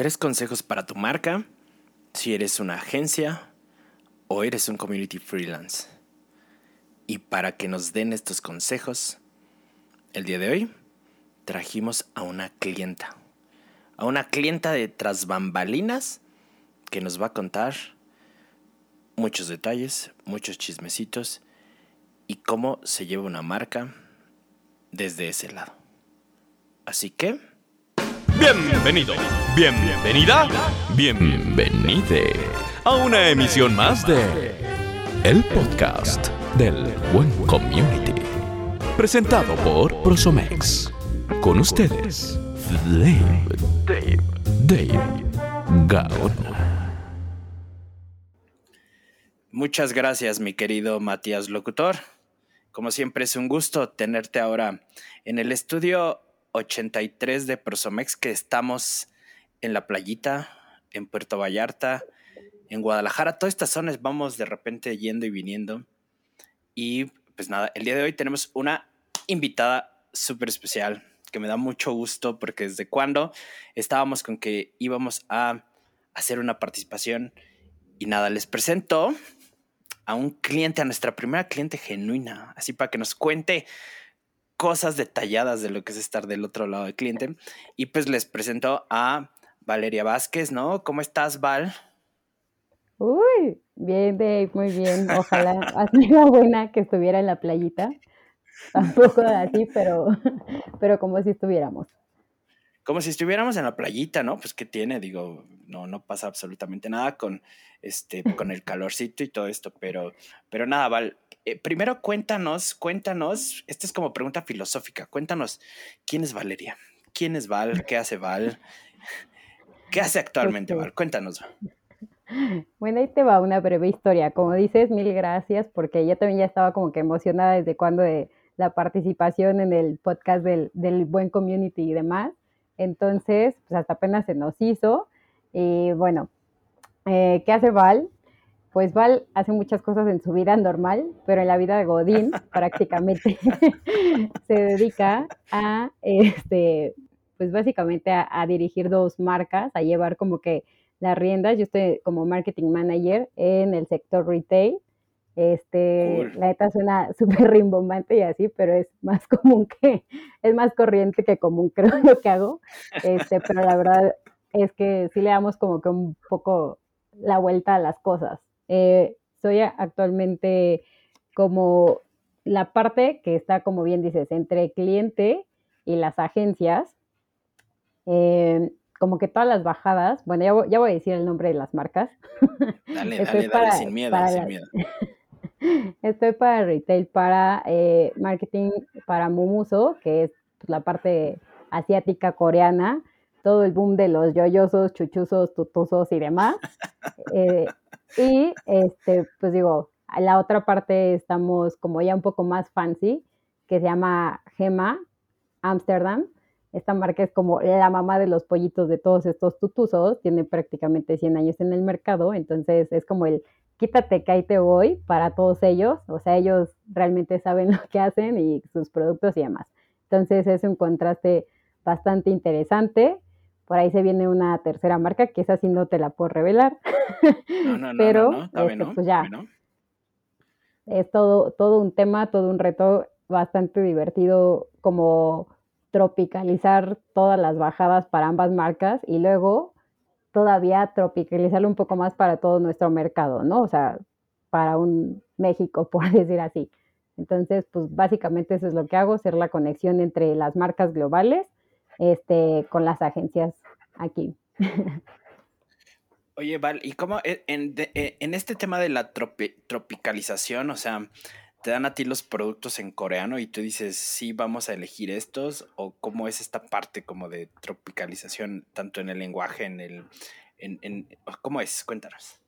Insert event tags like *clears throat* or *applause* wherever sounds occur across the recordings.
Tres consejos para tu marca si eres una agencia o eres un community freelance. Y para que nos den estos consejos, el día de hoy trajimos a una clienta. A una clienta de tras bambalinas que nos va a contar muchos detalles, muchos chismecitos y cómo se lleva una marca desde ese lado. Así que... Bienvenido, bienvenida, bienvenide a una emisión más de El Podcast del Buen Community. Presentado por Prosomex. Con ustedes, Dave, Dave, Dave Gaona. Muchas gracias, mi querido Matías Locutor. Como siempre es un gusto tenerte ahora en el estudio 83 de Prosomex que estamos en la playita, en Puerto Vallarta, en Guadalajara. Todas estas zonas vamos de repente yendo y viniendo. Y pues nada, el día de hoy tenemos una invitada súper especial que me da mucho gusto porque desde cuando estábamos con que íbamos a hacer una participación y nada, les presento a un cliente, a nuestra primera cliente genuina, así para que nos cuente cosas detalladas de lo que es estar del otro lado del cliente. Y pues les presento a Valeria Vázquez, ¿no? ¿Cómo estás, Val? Uy, bien, Dave, muy bien. Ojalá, *laughs* así buena que estuviera en la playita. Tampoco así, pero, pero como si estuviéramos. Como si estuviéramos en la playita, ¿no? Pues qué tiene, digo, no, no pasa absolutamente nada con este, con el calorcito y todo esto, pero, pero nada, Val, eh, primero cuéntanos, cuéntanos, esta es como pregunta filosófica, cuéntanos, ¿quién es Valeria? ¿Quién es Val? ¿Qué hace Val? ¿Qué hace actualmente Val? Cuéntanos. Bueno, ahí te va una breve historia. Como dices, mil gracias, porque yo también ya estaba como que emocionada desde cuando de la participación en el podcast del, del buen community y demás. Entonces, pues hasta apenas se nos hizo. Y bueno, eh, ¿qué hace Val? Pues Val hace muchas cosas en su vida normal, pero en la vida de Godín *laughs* prácticamente *laughs* se dedica a, este, pues básicamente a, dirigir dos marcas, a llevar como que las riendas. Yo estoy como marketing manager en el sector retail. Este, la neta suena súper rimbombante y así, pero es más *laughs* común que, es más corriente que común, creo lo que hago. Este, pero la verdad es que sí le damos como que un poco la vuelta a las cosas. Eh, soy actualmente como la parte que está, como bien dices, entre cliente y las agencias. Eh, como que todas las bajadas, bueno, ya voy, a decir el nombre de las marcas. *laughs* Dale, dale, dale, sin miedo, sin miedo. *laughs* Estoy para retail, para eh, marketing, para Mumuso, que es pues, la parte asiática coreana, todo el boom de los yoyosos, chuchuzos, tutusos y demás. Y este, pues digo, a la otra parte estamos como ya un poco más fancy, que se llama Gema Amsterdam. Esta marca es como la mamá de los pollitos de todos estos tutusos, tiene prácticamente 100 años en el mercado, entonces es como el quítate que ahí te voy para todos ellos, o sea, ellos realmente saben *laughs* lo que hacen y sus productos y demás. Entonces es un contraste bastante interesante por ahí se viene una tercera marca, que esa sí no te la puedo revelar. No, *laughs* no, no, Pero, este, pues ya. Es todo, todo un tema, todo un reto bastante divertido como tropicalizar todas las bajadas para ambas marcas y luego todavía tropicalizarlo un poco más para todo nuestro mercado, ¿no? O sea, para un México, *laughs* por decir así. Entonces, pues básicamente eso es lo que hago, ser la conexión entre las marcas globales este, con las agencias aquí. Oye, Val, ¿y cómo e, e, en, este tema de la tropicalización, o sea, te dan a ti los productos en coreano y tú dices, sí, vamos a elegir estos, o cómo es esta parte como de tropicalización, tanto en el lenguaje, en el, en, en ¿cómo es? Cuéntanos.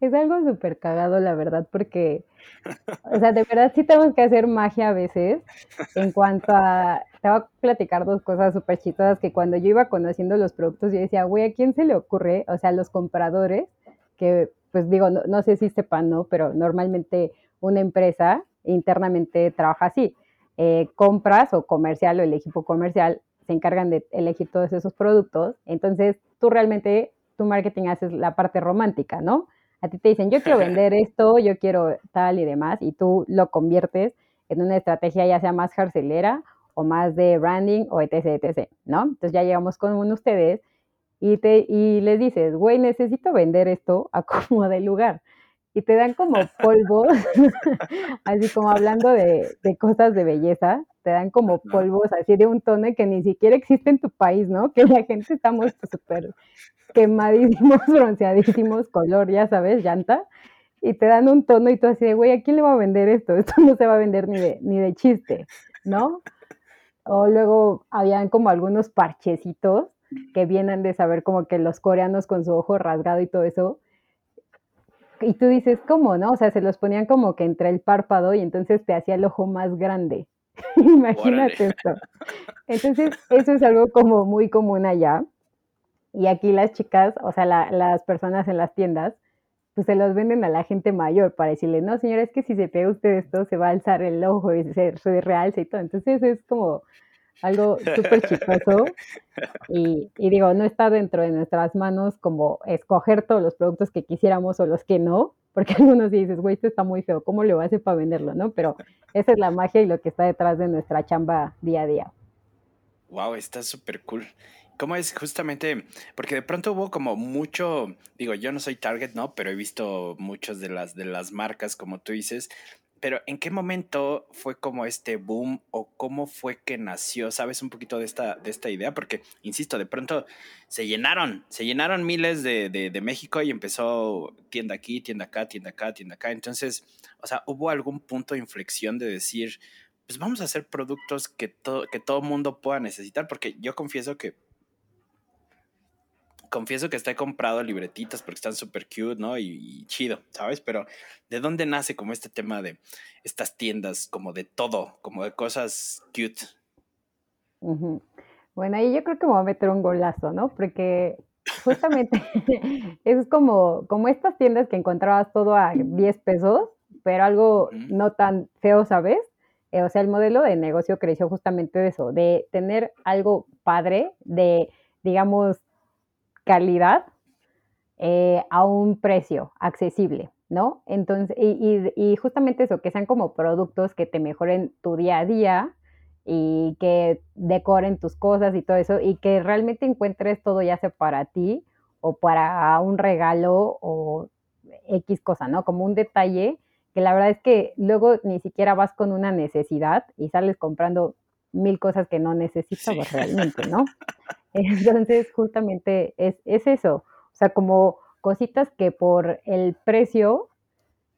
Es algo súper cagado, la verdad, porque, o sea, de verdad sí tenemos que hacer magia a veces en cuanto a, te voy a platicar dos cosas súper chistosas que cuando yo iba conociendo los productos, yo decía, güey, ¿a quién se le ocurre? O sea, los compradores, que pues digo, no, sé si sepan, ¿no? Pero normalmente una empresa internamente trabaja así. Eh, compras o comercial o el equipo comercial se encargan de elegir todos esos productos. Entonces, tú realmente, tu marketing haces la parte romántica, ¿no? A ti te dicen, yo quiero vender *laughs* esto, yo quiero tal y demás, y tú lo conviertes en una estrategia ya sea más carcelera o más de branding o etc, etc, ¿no? Entonces ya llegamos con ustedes y, te, y les dices, güey, necesito vender esto a *laughs* como de lugar. Y te dan como polvos, *laughs* así como hablando de, de, cosas de belleza, te dan como polvos así de un tono que ni siquiera existe en tu país, ¿no? Que la gente estamos súper quemadísimos, *laughs* bronceadísimos, color, ya sabes, llanta, y te dan un tono y tú así de, güey, ¿a quién le va a vender esto? *laughs* Esto no se va a vender ni de, ni de chiste, ¿no? O luego habían como algunos parchecitos que vienen de saber como que los coreanos con su ojo rasgado y todo eso. Y tú dices, ¿cómo, no? O sea, se los ponían como que entre el párpado y entonces te hacía el ojo más grande. *laughs* Imagínate esto. Entonces, eso es algo como muy común allá. Y aquí las chicas, o sea, las personas en las tiendas, pues se los venden a la gente mayor para decirle, no, señora, es que si se pega usted esto, se va a alzar el ojo y se, se realza y todo. Entonces es como algo súper chistoso. Y, digo, no está dentro de nuestras manos como escoger todos los productos que quisiéramos o los que no, porque *laughs* algunos dices, güey, esto está muy feo, ¿cómo a hacer para venderlo? ¿no? Pero esa es la magia y lo que está detrás de nuestra chamba día a día. Wow, está súper cool. ¿Cómo es justamente? Porque de pronto hubo como mucho, digo, yo no soy Target, ¿no? Pero he visto muchas de las, de las marcas, como tú dices. Pero ¿en qué momento fue como este boom o cómo fue que nació? ¿Sabes un poquito de esta, de esta idea? Porque, insisto, de pronto se llenaron, se llenaron miles de, de, México y empezó tienda aquí, tienda acá, tienda acá, tienda acá. Entonces, o sea, ¿hubo algún punto de inflexión de decir, pues vamos a hacer productos que, todo que todo mundo pueda necesitar? Porque yo confieso que confieso que está comprado libretitas porque están súper cute, ¿no? Y, chido, ¿sabes? Pero ¿de dónde nace como este tema de estas tiendas, como de todo, como de cosas cute? Bueno, ahí yo creo que me voy a meter un golazo, ¿no? Porque justamente *laughs* es como, como estas tiendas que encontrabas todo a 10 pesos, pero algo no tan feo, ¿sabes? Eh, o sea, el modelo de negocio creció justamente de eso, de tener algo padre, de, digamos, calidad eh, a un precio accesible, ¿no? Entonces, y, justamente eso, que sean como productos que te mejoren tu día a día y que decoren tus cosas y todo eso, y que realmente encuentres todo ya sea para ti o para un regalo o X cosa, ¿no? Como un detalle que la verdad es que luego ni siquiera vas con una necesidad y sales comprando mil cosas que no necesitas realmente, ¿no? *laughs* Entonces, justamente es, eso. O sea, como cositas que por el precio,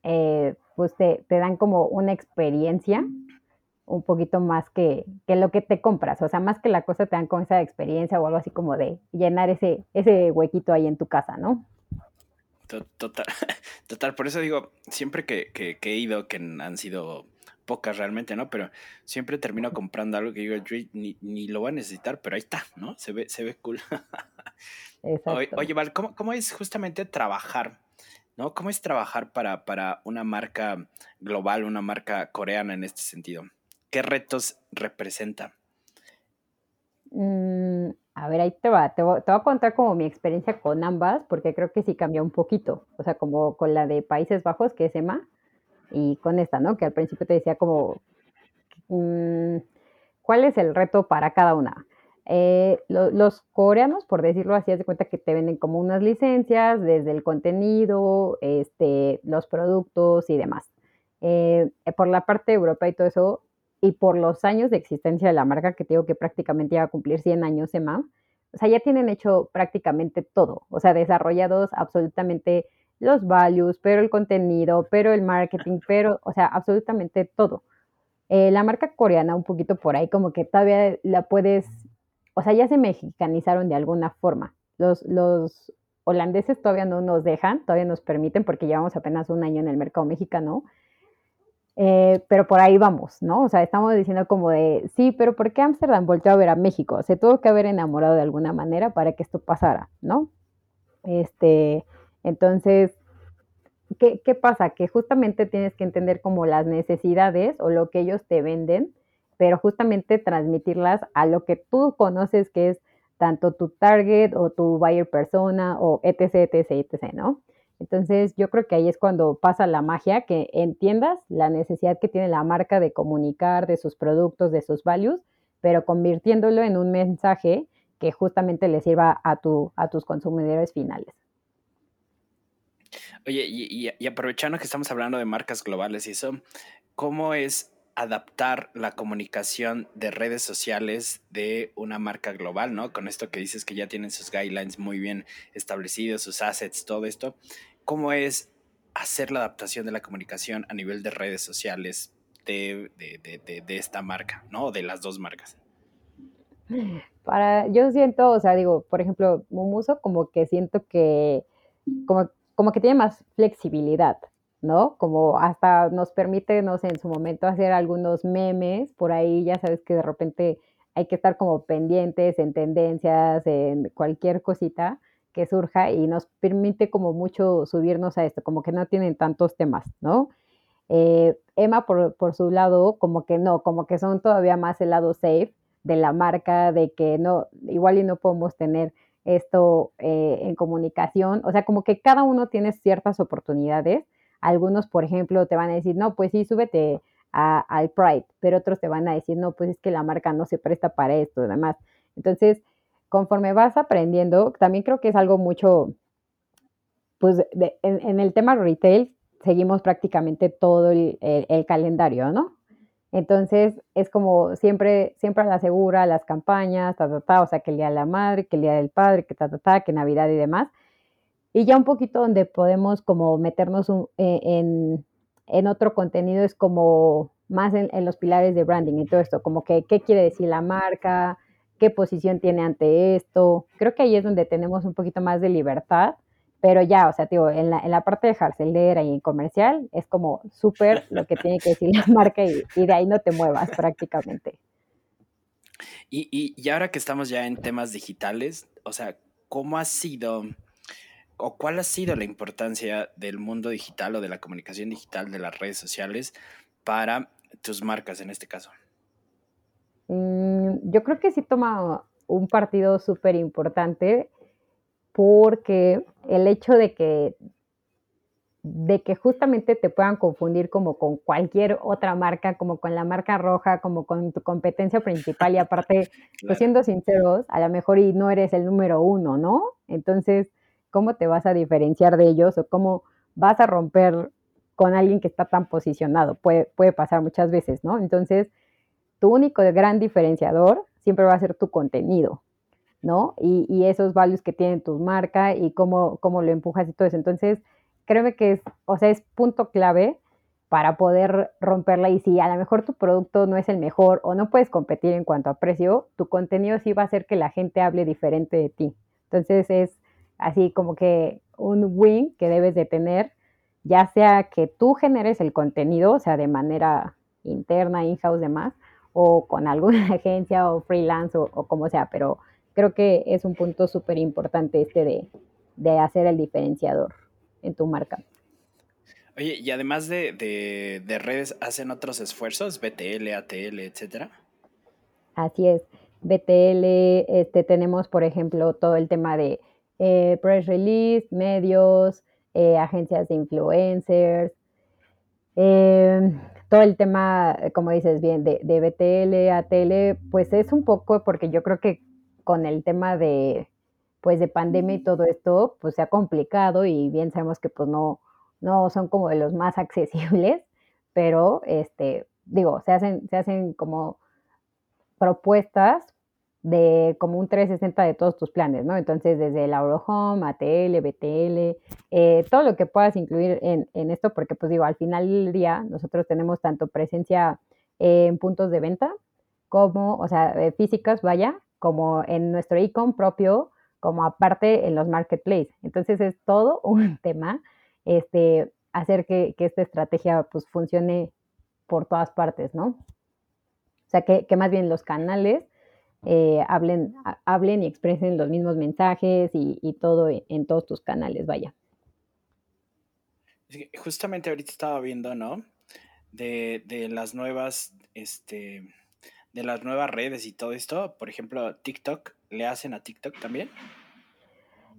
eh, pues te, dan como una experiencia un poquito más que, lo que te compras. O sea, más que la cosa te dan con esa experiencia o algo así como de llenar ese, ese huequito ahí en tu casa, ¿no? Total, *laughs* total. Por eso digo, siempre que, que he ido, que han sido pocas realmente, ¿no? Pero siempre termino comprando algo que digo, ni, ni lo voy a necesitar, pero ahí está, ¿no? Se ve, se ve cool. *laughs* Oye, oye, Val, ¿cómo, ¿cómo, es justamente trabajar? ¿No? ¿Cómo es trabajar para, para una marca global, una marca coreana en este sentido? ¿Qué retos representa? Mm, a ver, ahí te va. Te voy, te voy, a contar como mi experiencia con ambas, porque creo que sí cambió un poquito. O sea, como con la de Países Bajos, que es EMA, y con esta, ¿no? Que al principio te decía como, mm, ¿cuál es el reto para cada una? Eh, los coreanos, por decirlo así, haz cuenta que te venden como unas licencias desde el contenido, este, los productos y demás. Eh, por la parte de Europa y todo eso, y por los años de existencia de la marca, que te que prácticamente iba a cumplir 100 años EMA, o sea, ya tienen hecho prácticamente todo, o sea, desarrollados absolutamente los values, pero el contenido, pero el marketing, pero, o sea, absolutamente todo. Eh, la marca coreana, un poquito por ahí, como que todavía la puedes, o sea, ya se mexicanizaron de alguna forma. Los, los holandeses todavía no nos dejan, todavía nos permiten, porque llevamos apenas un año en el mercado mexicano. Eh, pero por ahí vamos, ¿no? O sea, estamos diciendo como de, sí, pero ¿por qué Ámsterdam volvió a ver a México? Se tuvo que haber enamorado de alguna manera para que esto pasara, ¿no? Este, entonces, ¿qué, pasa? Que justamente tienes que entender como las necesidades o lo que ellos te venden pero justamente transmitirlas a lo que tú conoces que es tanto tu target o tu buyer persona o etc, etc, etc, ¿no? Entonces yo creo que ahí es cuando pasa la magia, que entiendas la necesidad que tiene la marca de comunicar de sus productos, de sus values, pero convirtiéndolo en un mensaje que justamente le sirva a, tu, a tus consumidores finales. Oye, y, aprovechando que estamos hablando de marcas globales y eso, ¿cómo es adaptar la comunicación de redes sociales de una marca global, ¿no? Con esto que dices que ya tienen sus guidelines muy bien establecidos, sus assets, todo esto. ¿Cómo es hacer la adaptación de la comunicación a nivel de redes sociales de, esta marca, ¿no? De las dos marcas. Para, yo siento, o sea, digo, por ejemplo, Mumuso como que siento que, como, como que tiene más flexibilidad, ¿no? Como hasta nos permite, no sé, en su momento hacer algunos memes, por ahí ya sabes que de repente hay que estar como pendientes en tendencias, en cualquier cosita que surja y nos permite como mucho subirnos a esto, como que no tienen tantos temas, ¿no? Eh, Emma, por, por, su lado, como que no, como que son todavía más el lado safe de la marca, de que no, igual y no podemos tener esto eh, en comunicación, o sea, como que cada uno tiene ciertas oportunidades algunos, por ejemplo, te van a decir, no, pues sí, súbete al Pride, pero otros te van a decir, no, pues es que la marca no se presta para esto demás. Entonces, conforme vas aprendiendo, también creo que es algo mucho, pues en, el tema retail seguimos prácticamente todo el, calendario, ¿no? Entonces es como siempre, siempre a la segura, las campañas, ta, ta, ta, o sea, que el Día de la Madre, que el Día del Padre, que ta, ta, ta, que Navidad y demás. Y ya un poquito donde podemos como meternos eh, en, otro contenido es como más en, los pilares de branding y todo esto, como que qué quiere decir la marca, qué posición tiene ante esto. Creo que ahí es donde tenemos un poquito más de libertad, pero ya, o sea, digo, en la, en la parte de jarcelera y en comercial es como súper lo que tiene que decir la *laughs* marca y, de ahí no te muevas prácticamente. Y, y, y ahora que estamos ya en temas digitales, o sea, ¿cómo ha sido o cuál ha sido la importancia del mundo digital o de la comunicación digital de las redes sociales para tus marcas en este caso? Mm, yo creo que sí toma un partido súper importante porque el hecho de que de que justamente te puedan confundir como con cualquier otra marca, como con la marca roja, como con tu competencia principal y aparte, *laughs* pues siendo sinceros, a lo mejor y no eres el número uno, ¿no? Entonces, cómo te vas a diferenciar de ellos o cómo vas a romper con alguien que está tan posicionado. Puede, puede pasar muchas veces, ¿no? Entonces, tu único gran diferenciador siempre va a ser tu contenido, ¿no? Y, esos values que tienen tu marca y cómo, cómo lo empujas y todo eso. Entonces, créeme que es, o sea, es punto clave para poder romperla y si a lo mejor tu producto no es el mejor o no puedes competir en cuanto a precio, tu contenido sí va a hacer que la gente hable diferente de ti. Entonces es así como que un win que debes de tener, ya sea que tú generes el contenido, o sea, de manera interna, in-house, demás, o con alguna *laughs* agencia o freelance o, como sea, pero creo que es un punto súper importante este de, de, hacer el diferenciador en tu marca. Oye, y además de, de, de, redes, ¿hacen otros esfuerzos? BTL, ATL, etcétera. Así es. BTL, este, tenemos, por ejemplo, todo el tema de eh, press release, medios, eh, agencias de influencers, em, todo el tema, como dices bien, de, de, BTL, ATL, pues es un poco porque yo creo que con el tema de, pues de pandemia y todo esto, pues se ha complicado y bien sabemos que pues no, no son como de los más *laughs* accesibles, pero este, digo, se hacen, se hacen como propuestas de como un 360 de todos tus planes, ¿no? Entonces, desde el Home, ATL, BTL, eh, todo lo que puedas incluir en, esto, porque pues digo, al final del día nosotros tenemos tanto presencia en puntos de venta como, o sea, eh, físicas, vaya, como en nuestro e-com propio, como aparte en los marketplaces. Entonces, es todo *laughs* un tema, este, hacer que, esta estrategia pues funcione por todas partes, ¿no? O sea, que, que más bien los canales eh, hablen, hablen y expresen los mismos mensajes y, todo en, todos tus canales, vaya. Justamente ahorita estaba viendo, ¿no? De, las nuevas, este, de las nuevas redes y todo esto? Por ejemplo, TikTok, ¿le hacen a TikTok también?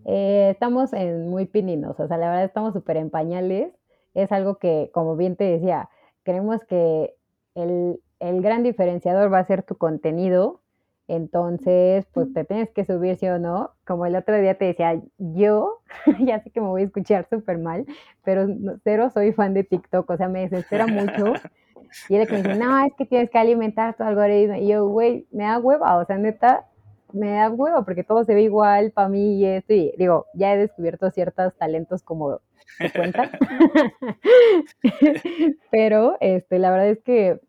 Eh, estamos en muy pininos, o sea, la verdad estamos súper en pañales. Es algo que, como bien te decía, creemos que el, el gran diferenciador va a ser tu contenido. Entonces, pues te tienes que subir, sí o no. Como el otro día te decía, yo, *laughs* ya sé que me voy a escuchar súper mal, pero cero soy fan de TikTok, o sea, me desespera mucho. *laughs* Y él me dice, no, es que tienes que alimentar tu algoritmo. Y yo, güey, me da hueva, o sea, neta, me da hueva porque todo se ve igual para mí y esto. Y digo, ya he descubierto ciertos talentos como se cuentan. *laughs* pero este, la verdad es que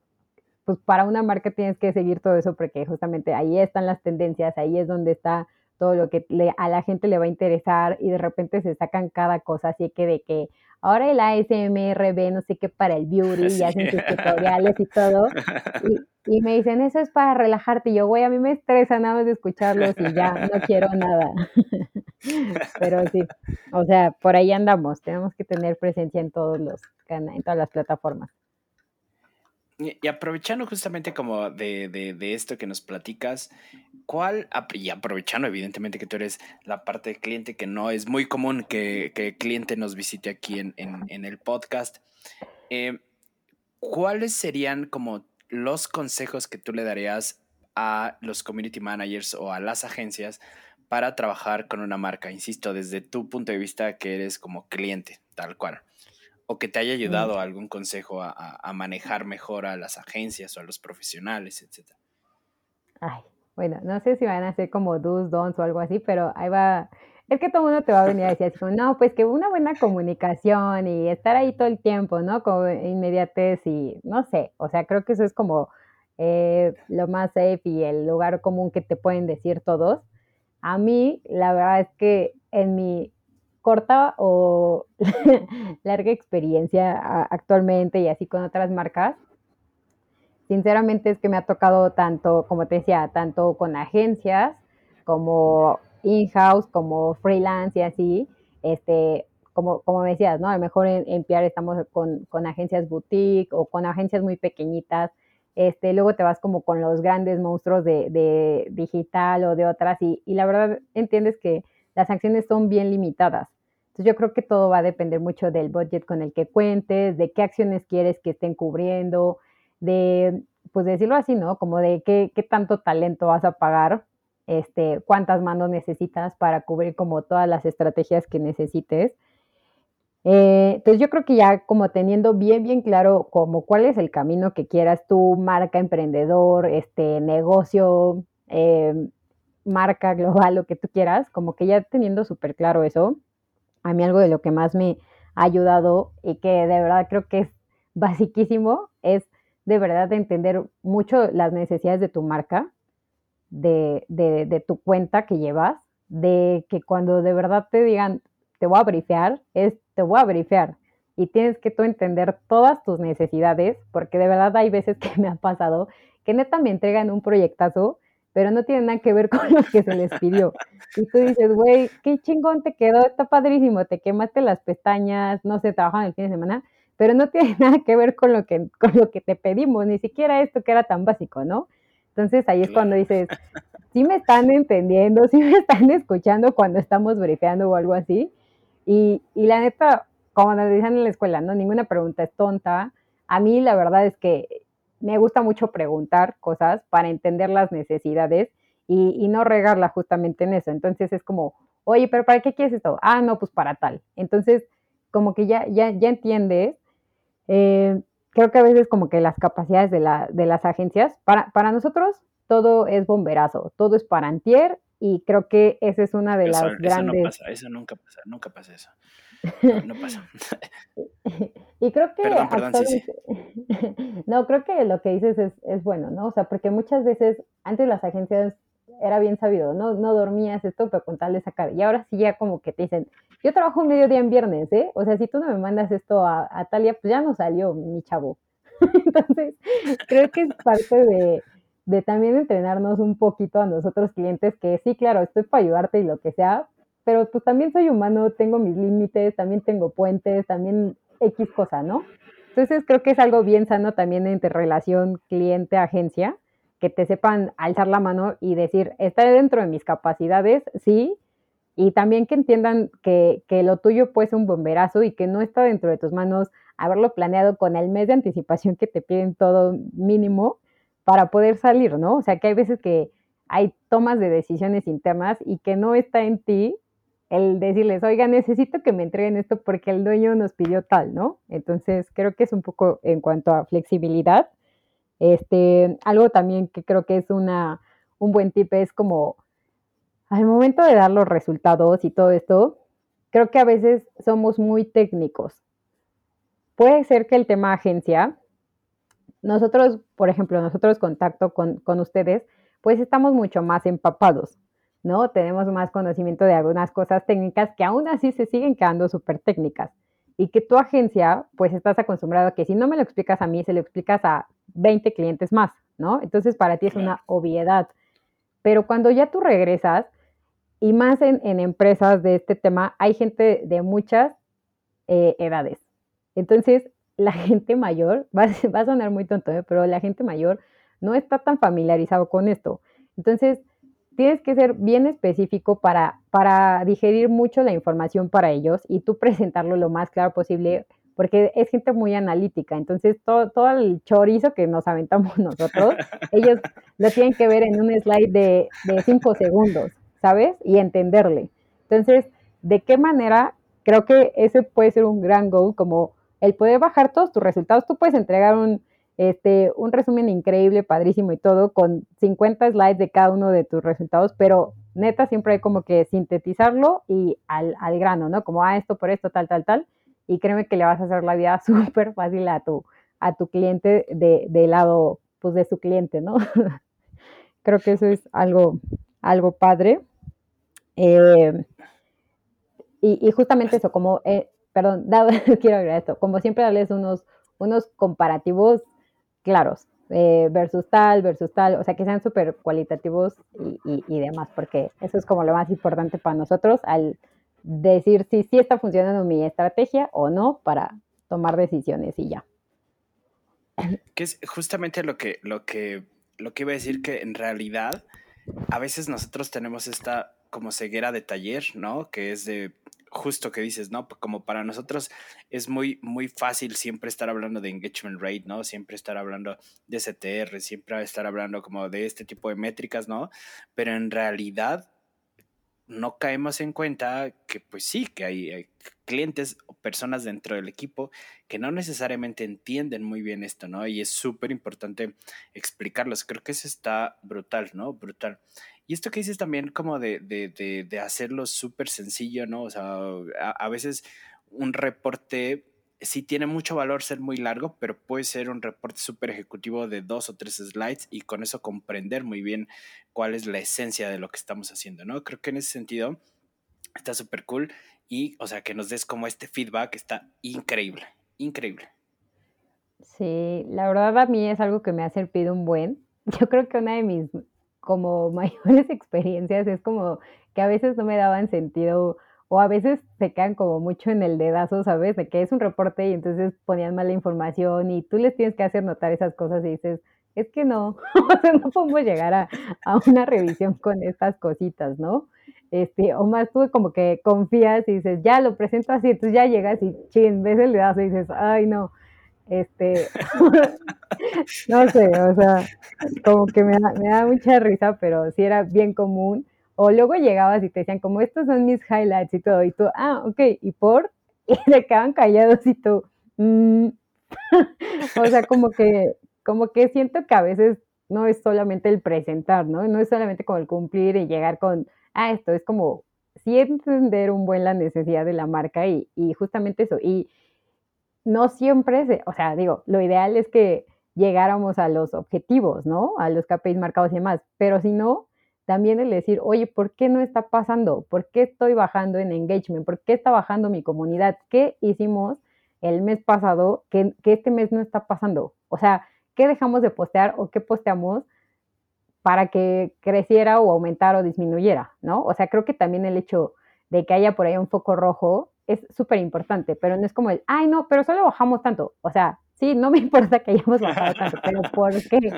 pues para una marca tienes que seguir todo eso porque justamente ahí están las tendencias, ahí es donde está todo lo que a la gente le va a interesar y de repente se sacan cada cosa, así que de que ahora el ASMR ve no sé qué para el beauty *laughs* y hacen sus tutoriales y todo. Y, me dicen, eso es para relajarte. Y yo, güey, a mí me estresa nada más de escucharlos y ya no *laughs* quiero nada. *laughs* Pero sí, o sea, por ahí andamos. Tenemos que tener presencia en todos los en todas las plataformas. Y aprovechando justamente como de, de, esto que nos platicas, ¿cuál, y aprovechando evidentemente que tú eres la parte de cliente que no es muy común que, que el cliente nos visite aquí en, en, el podcast, eh, ¿cuáles serían como los consejos que tú le darías a los community managers o a las agencias para trabajar con una marca? Insisto, desde tu punto de vista que eres como cliente, tal cual o que te haya ayudado algún consejo a, manejar mejor a las agencias o a los profesionales, etcétera. Ay, bueno, no sé si van a ser como dos dons o algo así, pero ahí va. Es que todo el mundo te va a venir a decir así no, pues que una buena comunicación y estar ahí todo el tiempo, ¿no? Como inmediatez y no sé, o sea, creo que eso es como eh, lo más safe y el lugar común que te pueden decir todos. A mí, la verdad es que en mi corta o *laughs* larga experiencia actualmente y así con otras marcas. Sinceramente es que me ha tocado tanto, como te decía, tanto con agencias como in-house, como freelance y así, este, como, como decías, ¿no? A lo mejor en, en PR estamos con, con, agencias boutique o con agencias muy pequeñitas, este, luego te vas como con los grandes monstruos de, de digital o de otras y, y la verdad entiendes que las acciones son bien limitadas. Entonces yo creo que todo va a depender mucho del budget con el que cuentes, de qué acciones quieres que estén cubriendo, de, pues decirlo así, ¿no? Como de qué, qué tanto talento vas a pagar, este, cuántas manos necesitas para cubrir como todas las estrategias que necesites. Eh, entonces yo creo que ya como teniendo bien, bien claro como cuál es el camino que quieras tú, marca, emprendedor, este, negocio, eh, marca global, lo que tú quieras, como que ya teniendo súper claro eso, a mí algo de lo que más me ha ayudado y que de verdad creo que es basiquísimo es de verdad entender mucho las necesidades de tu marca, de, de, tu cuenta que llevas, de que cuando de verdad te digan, te voy a brifear, es te voy a brifear. Y tienes que tú entender todas tus necesidades, porque de verdad hay veces que me ha pasado que neta me entregan un proyectazo pero no tiene nada que ver *laughs* con lo que se les pidió. Y tú dices, güey, qué chingón te quedó, está padrísimo, te quemaste las pestañas, no sé, trabajan el fin de semana, pero no tiene *laughs* nada que ver con lo que, con lo que te pedimos, ni siquiera esto que era tan básico, ¿no? Entonces ahí es cuando dices, sí me están entendiendo, sí me están escuchando cuando estamos brifeando o algo así. Y, y la neta, como nos decían en la escuela, ¿no? Ninguna pregunta es tonta. A mí la verdad es que me gusta mucho preguntar cosas para entender las necesidades y, no regarla justamente en eso. Entonces es como, oye, pero ¿para qué quieres esto? Ah, no, pues para tal. Entonces, como que ya, ya, ya entiendes. Eh, creo que a veces como que las capacidades de, la, de las agencias, para, para nosotros todo es bomberazo, todo es para antier y creo que esa es una de las grandes... No pasa, eso nunca pasa, nunca pasa eso. *laughs* No, pasa. y creo que... *laughs* no, creo que lo que dices es, es, bueno, ¿no? O sea, porque muchas veces antes las agencias era bien sabido, no, no dormías esto, pero con tal de sacar. Y ahora sí ya como que te dicen, yo trabajo un mediodía en viernes, ¿eh? O sea, si tú no me mandas esto a, a Talia, pues ya no salió mi chavo. *laughs* Entonces, creo que es parte de, de también entrenarnos un poquito a nosotros clientes, que sí, claro, estoy para ayudarte y lo que sea, pero pues también soy humano, tengo mis límites, también tengo puentes, también X cosa, ¿no? Entonces creo que es algo bien sano también entre relación cliente-agencia, que te sepan alzar la mano y decir, está dentro de mis capacidades, sí, y también que entiendan que, que lo tuyo puede ser un bomberazo y que no está dentro de tus manos haberlo planeado con el mes de anticipación que te piden todo mínimo para poder salir, ¿no? O sea, que hay veces que hay tomas de decisiones internas y que no está en ti el decirles, oiga, necesito que me entreguen esto porque el dueño nos pidió tal, ¿no? Entonces, creo que es un poco en cuanto a flexibilidad. Este, algo también que creo que es una, un buen tip es como al momento de dar los resultados y todo esto, creo que a veces somos muy técnicos. Puede ser que el tema agencia, nosotros, por ejemplo, nosotros contacto con, con ustedes, pues estamos mucho más empapados, ¿no? Tenemos más conocimiento de algunas cosas técnicas que aún así se siguen quedando súper técnicas. Y que tu agencia, pues estás acostumbrado a que si no me lo explicas a mí, se lo explicas a 20 clientes más, ¿no? Entonces para ti es una obviedad. Pero cuando ya tú regresas, y más en, en empresas de este tema, hay gente de muchas eh, edades. Entonces, la *laughs* gente mayor, va, va a sonar muy tonto, ¿eh? pero la gente mayor no está tan familiarizado con esto. Entonces, tienes que ser bien específico para, para digerir mucho la información para ellos y tú *laughs* presentarlo lo más claro posible, porque es gente muy analítica. Entonces, todo, todo el chorizo que nos aventamos *laughs* nosotros, ellos lo tienen que ver en un slide de, de cinco segundos, ¿sabes? Y entenderle. Entonces, ¿de qué manera? Creo que ese puede ser un gran goal, como el poder bajar todos tus resultados. Tú puedes entregar un, este, un resumen increíble, padrísimo y todo, con 50 slides de cada uno de tus resultados, pero neta siempre hay como que sintetizarlo y al, al grano, ¿no? Como, ah, esto por esto, tal, tal, tal. Y créeme que le vas a hacer la vida *laughs* súper fácil a tu, a tu cliente de, de lado, pues de su cliente, ¿no? *laughs* Creo que eso es algo, algo padre. Eh, y, justamente eso, como, eh, perdón, *laughs* quiero agregar esto, como siempre darles unos, unos comparativos claros, eh, versus tal, versus tal, o sea, que sean súper cualitativos y, demás, porque eso es como lo más importante para nosotros al decir si sí está funcionando mi estrategia o no para tomar decisiones y ya. Que es justamente lo que, lo que, lo que iba a decir que en realidad a veces nosotros tenemos esta como ceguera de taller, ¿no? Que es de justo que dices, ¿no? Como para nosotros es muy, muy fácil siempre estar hablando de engagement rate, ¿no? Siempre estar hablando de CTR, siempre estar hablando como de este tipo de métricas, ¿no? Pero en realidad no caemos en cuenta que pues sí, que hay, hay clientes o personas dentro del equipo que no necesariamente entienden muy bien esto, ¿no? Y es súper importante explicarlos. Creo que eso está brutal, ¿no? Brutal. Y esto que dices también como de, de, de, hacerlo súper sencillo, ¿no? O sea, a, a, veces un reporte sí tiene mucho valor ser muy largo, pero puede ser un reporte súper ejecutivo de dos o tres slides y con eso comprender muy bien cuál es la esencia de lo que estamos haciendo, ¿no? Creo que en ese sentido está súper cool y, o sea, que nos des como este feedback está increíble, increíble. Sí, la verdad a mí es algo que me ha servido un buen. *laughs* Yo creo que una de mis como *laughs* mayores experiencias es como que a veces no me daban sentido o a veces se quedan como mucho en el dedazo, ¿sabes? De que es un reporte y entonces ponían mala información y tú les tienes que hacer notar esas cosas y dices, es que no, *laughs* o sea, no podemos llegar a, a, una revisión con estas cositas, ¿no? Este, o más tú como que confías y dices, ya lo presento así, entonces ya llegas y chin, ves el dedazo y dices, ay no, este, *laughs* no sé, o sea, como que me da, me da, mucha risa, pero sí era bien común. O luego llegabas y te decían, como estos son mis highlights y todo, y tú, ah, ok, ¿y por? *laughs* Y se quedaban callados y tú, mm. *laughs* o sea, como que, como que siento que a veces no es solamente el presentar, ¿no? No es solamente como el cumplir y llegar con, ah, esto es como, sí entender un buen la necesidad de la marca y, y justamente eso. Y, no siempre, se, o sea, digo, lo ideal es que llegáramos a los objetivos, ¿no? A los KPIs marcados y demás, pero si no, también el decir, oye, ¿por qué no está pasando? ¿Por qué estoy bajando en engagement? ¿Por qué está bajando mi comunidad? ¿Qué hicimos el mes pasado que, que este mes no está pasando? O sea, ¿qué dejamos de postear o qué posteamos para que creciera o aumentara o disminuyera, ¿no? O sea, creo que también el hecho de que haya por ahí un foco rojo es súper importante, pero no es como el, ay, no, pero solo bajamos tanto. O sea, sí, no me *laughs* importa que hayamos bajado tanto, pero ¿por qué?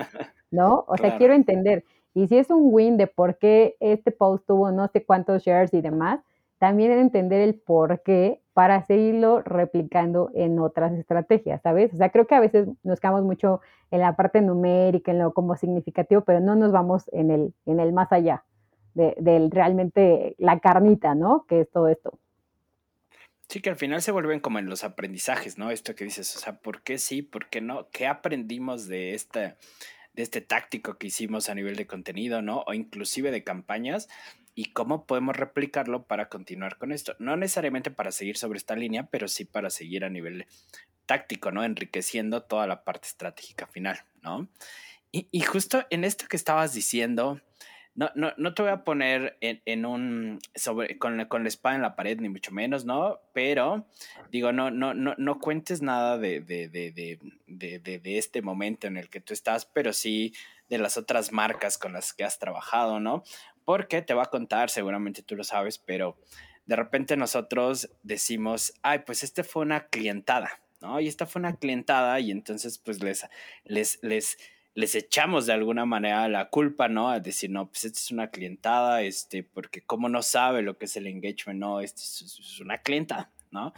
¿No? O sea, quiero entender. Y si es un win de por qué este post tuvo no sé cuántos shares y demás, también entender el por qué para seguirlo replicando en otras estrategias, ¿sabes? O sea, creo que a veces nos quedamos mucho en la parte numérica, en lo como significativo, pero no nos vamos en el, en el más allá de, del realmente la carnita, ¿no? Que es todo esto. Sí, que al final se vuelven como en los aprendizajes, ¿no? Esto que dices, o sea, ¿por qué sí? ¿Por qué no? ¿Qué aprendimos de esta, de este táctico que hicimos a nivel de contenido, ¿no? O inclusive de campañas y cómo podemos replicarlo para continuar con esto. No necesariamente para seguir sobre esta línea, pero sí para seguir a nivel táctico, ¿no? Enriqueciendo toda la parte estratégica final, ¿no? Y, y justo en esto que estabas diciendo, no, no, no te voy a poner en, un sobre con, con, la espada en la pared, ni mucho menos, ¿no? Pero digo, no, no, no, no cuentes nada de, de, de, de, este momento en el que tú estás, pero sí de las otras marcas con las que has trabajado, ¿no? Porque te va a contar, seguramente tú lo sabes, pero de repente nosotros decimos, ay, pues este fue una clientada, ¿no? Y esta fue una clientada y entonces pues les, les les echamos de alguna manera la culpa, ¿no? A decir, no, pues esta es una clientada, este, porque como no sabe lo que es el engagement, no, esto es, una clienta, ¿no?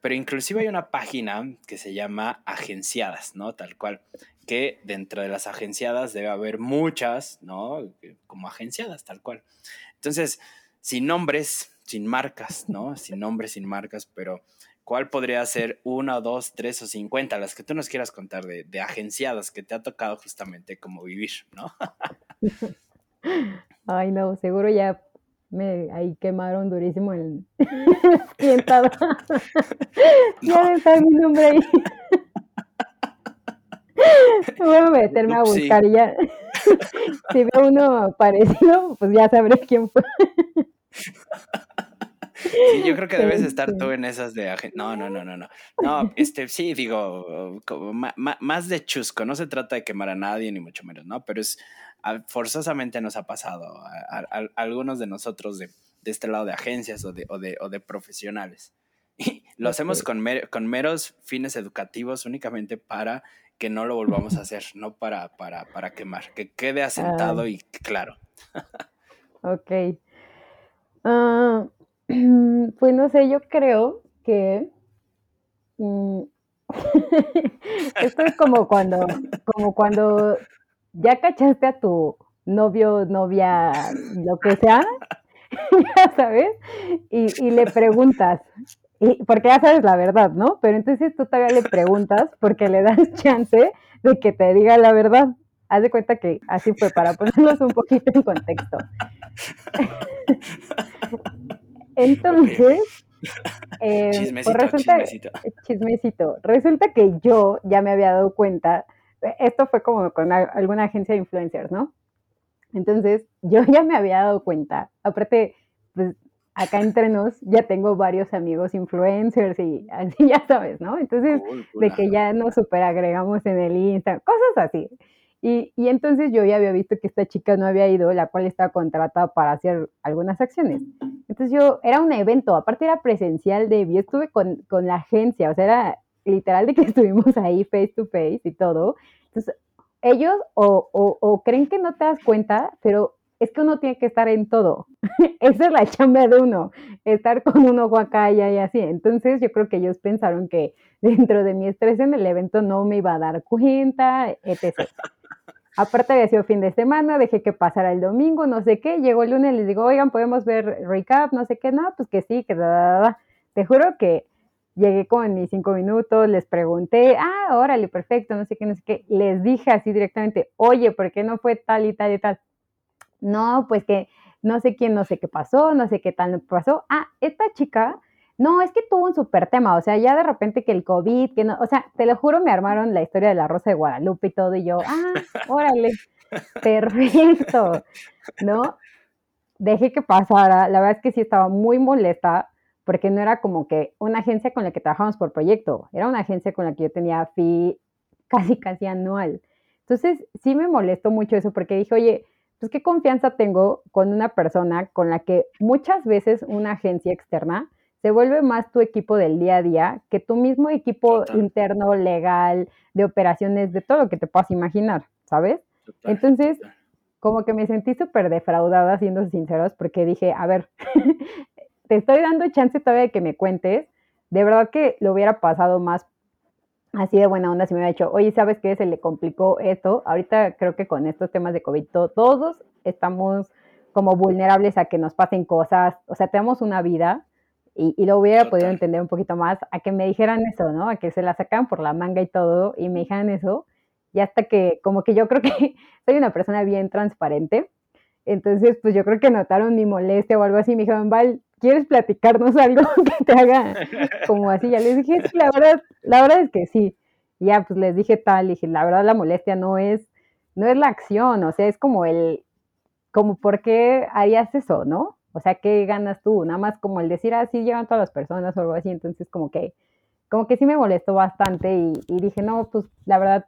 Pero inclusive hay una página que se llama agenciadas, ¿no? Tal cual, que dentro de las agenciadas debe haber muchas, ¿no? Como agenciadas, tal cual. Entonces, sin nombres, sin marcas, ¿no? Sin nombres, sin marcas, pero ¿Cuál podría ser una, dos, tres o cincuenta, las que tú nos quieras contar de, de agenciadas que te ha tocado justamente como vivir, ¿no? *laughs* Ay, no, seguro ya me ahí quemaron durísimo el *laughs* clientado. ya estar mi nombre ahí. *laughs* Voy a meterme a buscar y ya. si veo uno parecido, pues ya sabré quién fue. Sí, yo creo que debes estar tú en esas de No, no, no, no, no. No, este, sí, digo, más de chusco. No se trata de quemar a nadie, ni mucho menos, ¿no? Pero es forzosamente nos ha pasado a, algunos de nosotros de, este lado de agencias o de, o de, o de profesionales. *laughs* Y lo hacemos con, con meros fines educativos únicamente para que no lo volvamos a *laughs* hacer, no para, para, para quemar, que quede asentado y claro. *laughs* ok. Uh, Pues no sé, yo creo que mm, *laughs* esto es como cuando, como cuando ya cachaste a tu novio, novia, lo que sea, *laughs* sabes, y, le preguntas, y, porque ya sabes la verdad, ¿no? Pero entonces tú todavía le preguntas porque le das *laughs* chance de que te diga la verdad. Haz de cuenta que así fue, para ponernos un poquito en contexto. Entonces, *laughs* eh, pues resulta, chismecito. Resulta que yo ya me había dado cuenta, esto fue como con alguna agencia de influencers, ¿no? Entonces, yo ya me había dado cuenta, aparte, pues acá entre nos ya tengo varios amigos influencers y así *laughs* ya sabes, ¿no? Entonces, de que ya nos super agregamos en el Insta, cosas así. Y, y, entonces yo ya había visto que esta chica no había ido, la cual estaba contratada para hacer algunas acciones. Entonces yo, era un evento, aparte era presencial de, yo estuve con, con la agencia, o sea, era literal de que *laughs* estuvimos ahí face to face y todo. Entonces, ellos o, o, o creen que no te das cuenta, pero es que uno tiene que estar en todo. *laughs* Esa es la chamba de uno, estar con un ojo acá y así. Entonces yo creo que ellos pensaron que dentro de mi estrés en el evento no me iba a dar cuenta, etc. *laughs* Aparte había sido fin de semana, dejé que pasara el domingo, no sé qué, llegó el lunes, les digo, oigan, podemos ver recap, no sé qué, no, pues que sí, que da, Te juro que llegué con mis cinco minutos, les pregunté, ah, órale, perfecto, no sé qué, no sé qué, les dije así directamente, oye, ¿por qué no fue tal y tal y tal? No, pues que no sé quién, no sé qué pasó, no sé qué tal pasó. Ah, esta chica no, es que tuvo un súper tema, o sea, ya de repente que el COVID, que no, o sea, te lo juro, me armaron la historia de la Rosa de Guadalupe y todo, y yo, ah, *laughs* órale, perfecto, ¿no? Dejé que pasara, la verdad es que sí estaba muy molesta, porque no era como que una agencia con la que trabajamos por proyecto, era una agencia con la que yo tenía fee casi, casi anual. Entonces, sí me molestó mucho eso, porque dije, oye, pues qué confianza tengo con una persona con la que muchas veces una agencia externa se vuelve más tu equipo del día a día que tu mismo equipo interno, legal, de operaciones, de todo lo que te puedas imaginar, ¿sabes? Entonces, como que me sentí súper defraudada, siendo sinceros, porque dije, a ver, *laughs* te estoy dando chance todavía de que me cuentes, de verdad que lo hubiera pasado más así de buena onda si me hubiera dicho, oye, ¿sabes qué? Se le complicó esto. Ahorita creo que con estos temas de COVID todos estamos como vulnerables a que nos pasen cosas, o sea, tenemos una vida y, lo hubiera podido entender un poquito más a que me dijeran eso, ¿no? A que se la sacan por la manga y todo y me dijeran eso. Y hasta que, como que yo creo que *laughs* soy una persona bien transparente. Entonces, pues yo creo que notaron mi molestia o algo así. Me dijeron, Val, ¿quieres platicarnos algo *laughs* que te haga como así? Ya les dije, sí, la verdad, la verdad es que sí. Y ya, pues les dije tal, dije, la verdad la molestia no es, no es la acción, o sea, es como el, como por qué harías eso, ¿no? O sea, ¿qué ganas tú? Nada más como el decir, así ah, llevan todas las personas o algo así. Entonces, como que, como que sí me molestó bastante y, dije, no, pues la verdad,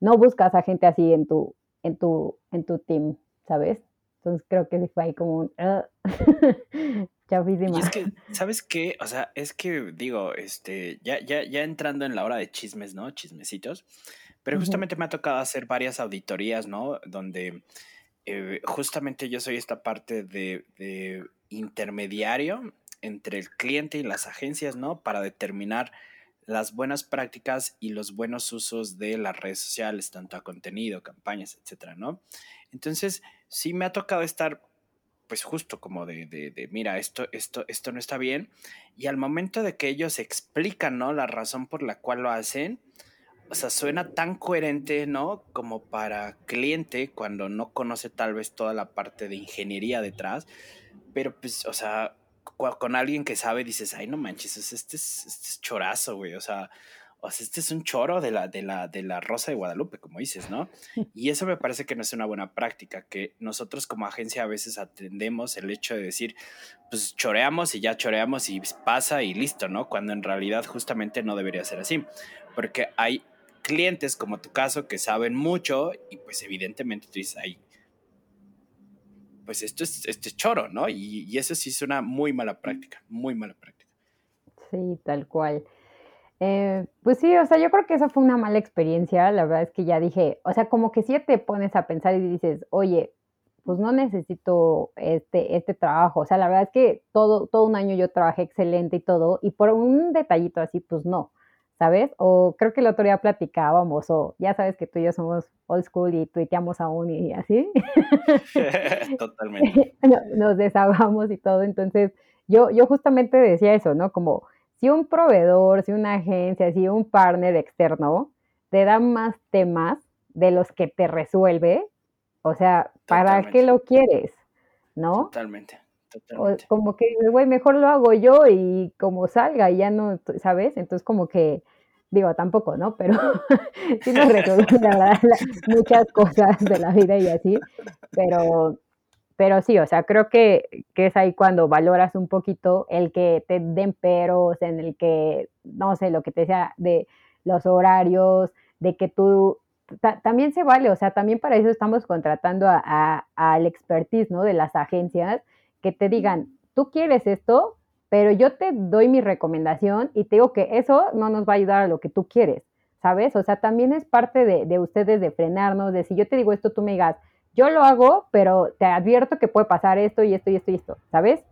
no buscas a gente así en tu, en tu, en tu team, ¿sabes? Entonces creo que sí fue ahí como un *laughs* chafísima. Y es que, ¿sabes qué? O sea, es que digo, este, ya, ya, ya entrando en la hora de chismes, ¿no? Chismecitos. Pero justamente me ha tocado hacer varias auditorías, ¿no? Donde eh, justamente yo soy esta parte de, intermediario entre el cliente y las agencias, ¿no? Para determinar las buenas prácticas y los buenos usos de las redes sociales, tanto a contenido, campañas, etcétera, ¿no? Entonces, sí me ha tocado estar, pues justo como de, de, de, mira, esto, esto, esto no está bien. Y al momento de que ellos explican, ¿no? La razón por la cual lo hacen, o sea, suena tan coherente, ¿no? Como para cliente cuando no conoce tal vez toda la parte de ingeniería detrás, pero pues, o sea, con alguien que sabe dices, ay, no manches, este es, este es chorazo, güey, o sea, o sea, este es un choro de la, de, la, de la Rosa de Guadalupe, como dices, ¿no? *laughs* Y eso me parece que no es una buena práctica, que nosotros como agencia a veces atendemos el hecho de decir, pues choreamos y ya choreamos y pasa y listo, ¿no? Cuando en realidad justamente no debería ser así, porque hay clientes como tu caso que saben mucho y pues evidentemente tú dices, ahí, pues esto es, este choro, ¿no? Y, eso sí es una muy mala práctica, muy mala práctica. Sí, tal cual. Eh, pues sí, o sea, yo creo que eso fue una mala experiencia, la verdad es que ya dije, o sea, como que si te pones a pensar y dices, oye, pues no necesito este, este trabajo, o sea, la verdad es que todo, todo un año yo trabajé excelente y todo, y por un detallito así, pues no. ¿Sabes? O creo que el otro día platicábamos, o ya sabes que tú y yo somos old school y tuiteamos aún y así. *laughs* Totalmente. *laughs* Nos desahogamos y todo, entonces yo, yo justamente decía eso, ¿no? Como si un proveedor, si una agencia, si un partner externo te da más temas de los que te resuelve, o sea, ¿para qué lo quieres? ¿No? Totalmente. O como que, güey, mejor lo hago yo y como salga y ya no, ¿sabes? Entonces como que, digo, tampoco, ¿no? Pero *laughs* sí nos *laughs* resuelve muchas cosas de la vida y así, pero, pero sí, o sea, creo que, que, es ahí cuando valoras un poquito el que te den peros, en el que, no sé, lo que te decía de los horarios, de que tú también se vale, o sea, también para eso estamos contratando al expertise, ¿no? De las agencias que te digan, tú quieres esto, pero yo te doy mi recomendación y te digo que eso no nos va a ayudar a lo que tú quieres, ¿sabes? O sea, también es parte de, ustedes de frenarnos, de si yo te digo esto, tú me digas, yo lo hago, pero te advierto que puede pasar esto y esto y esto y esto, ¿sabes?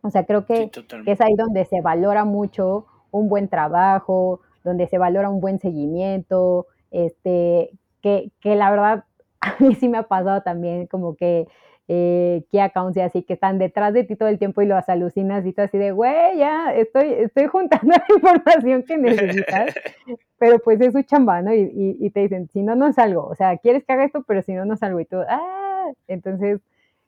O sea, creo que, es ahí donde se valora mucho un buen trabajo, donde se valora un buen seguimiento, este, que, que la verdad *laughs* a mí sí me ha pasado también como que eh, key accounts y así que están detrás de ti todo el tiempo y los alucinas y tú así de, güey, ya estoy, estoy juntando *laughs* la información que necesitas, *laughs* pero pues es su chamba, ¿no? Y, y, te dicen, si no, no salgo, o sea, quieres que haga esto, pero si no, no salgo y tú, ah, entonces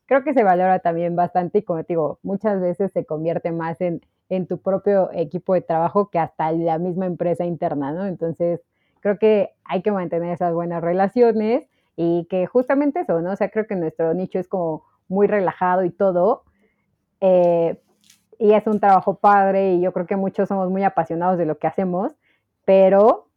creo que se valora también bastante y como te digo, muchas veces se convierte más en, en tu propio equipo de trabajo que hasta la misma empresa interna, ¿no? Entonces, creo que hay que mantener esas buenas relaciones y que justamente eso, ¿no? O sea, creo que nuestro nicho es como muy relajado y todo. Eh, y es un trabajo padre y yo creo que muchos somos muy apasionados de lo que hacemos, pero